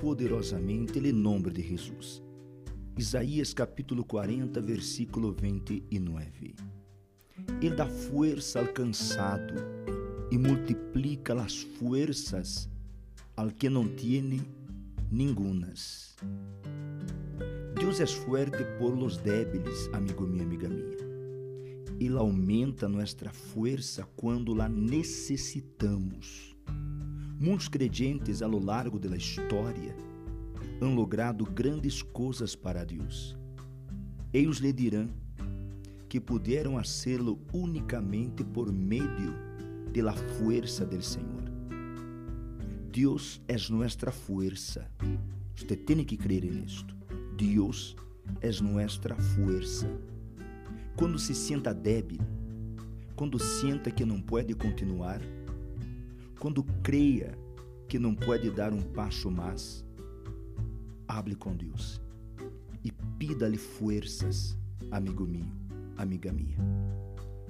poderosamente o nome de Jesus. Isaías capítulo 40, versículo 29. Ele dá força ao cansado e multiplica as forças al que não tiene ningunas. Deus é forte por los débiles, amigo meu, amiga minha. Ele aumenta nossa força quando la necessitamos. Muitos crentes a lo largo da história han logrado grandes coisas para Deus. Eles lhe dirão que puderam fazê-lo unicamente por meio la fuerza del Senhor. Deus é nossa força. Você tem que crer nisto. Deus é nossa força. Quando se sinta débil, quando sinta que não pode continuar, quando creia que não pode dar um passo mais, hable com Deus e pida-lhe forças, amigo meu, amiga minha.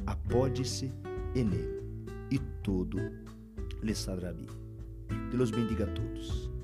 Apode-se em ele e todo lhe será bem. Deus bendiga a todos.